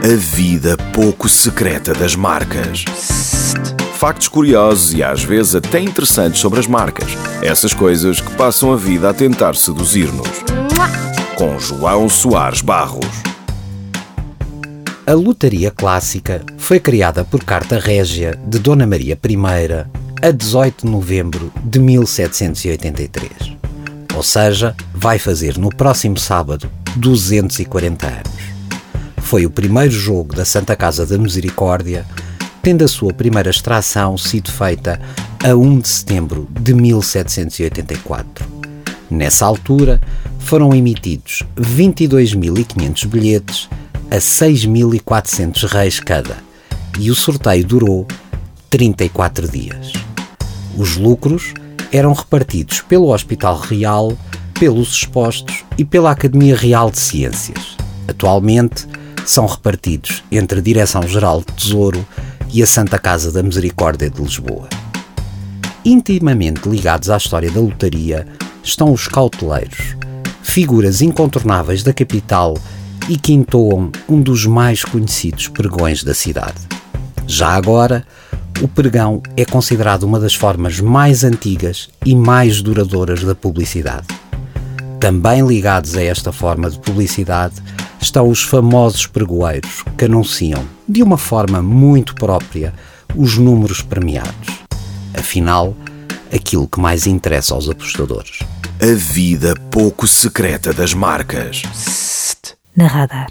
A vida pouco secreta das marcas. Factos curiosos e às vezes até interessantes sobre as marcas. Essas coisas que passam a vida a tentar seduzir-nos. Com João Soares Barros. A lotaria clássica foi criada por carta régia de Dona Maria I a 18 de novembro de 1783. Ou seja, vai fazer no próximo sábado 240 anos. Foi o primeiro jogo da Santa Casa da Misericórdia, tendo a sua primeira extração sido feita a 1 de setembro de 1784. Nessa altura, foram emitidos 22.500 bilhetes a 6.400 reis cada, e o sorteio durou 34 dias. Os lucros eram repartidos pelo Hospital Real, pelos expostos e pela Academia Real de Ciências. Atualmente, são repartidos entre a Direção-Geral de Tesouro e a Santa Casa da Misericórdia de Lisboa. Intimamente ligados à história da lotaria estão os cauteleiros, figuras incontornáveis da capital e que entoam um dos mais conhecidos pregões da cidade. Já agora, o pregão é considerado uma das formas mais antigas e mais duradouras da publicidade. Também ligados a esta forma de publicidade estão os famosos pregoeiros que anunciam, de uma forma muito própria, os números premiados. Afinal, aquilo que mais interessa aos apostadores. A vida pouco secreta das marcas na radar.